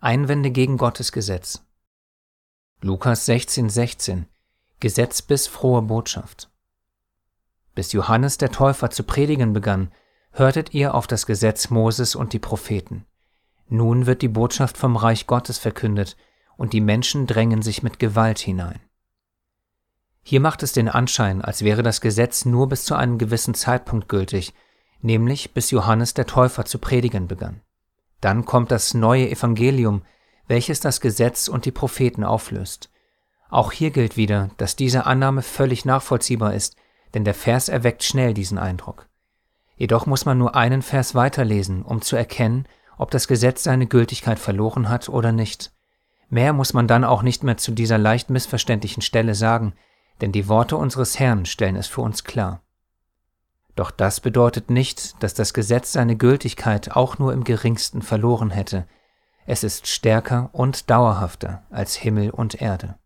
Einwände gegen Gottes Gesetz. Lukas 16,16 16, Gesetz bis frohe Botschaft. Bis Johannes der Täufer zu predigen begann, hörtet ihr auf das Gesetz Moses und die Propheten. Nun wird die Botschaft vom Reich Gottes verkündet, und die Menschen drängen sich mit Gewalt hinein. Hier macht es den Anschein, als wäre das Gesetz nur bis zu einem gewissen Zeitpunkt gültig, nämlich bis Johannes der Täufer zu predigen begann. Dann kommt das neue Evangelium, welches das Gesetz und die Propheten auflöst. Auch hier gilt wieder, dass diese Annahme völlig nachvollziehbar ist, denn der Vers erweckt schnell diesen Eindruck. Jedoch muss man nur einen Vers weiterlesen, um zu erkennen, ob das Gesetz seine Gültigkeit verloren hat oder nicht. Mehr muss man dann auch nicht mehr zu dieser leicht missverständlichen Stelle sagen, denn die Worte unseres Herrn stellen es für uns klar. Doch das bedeutet nicht, dass das Gesetz seine Gültigkeit auch nur im geringsten verloren hätte. Es ist stärker und dauerhafter als Himmel und Erde.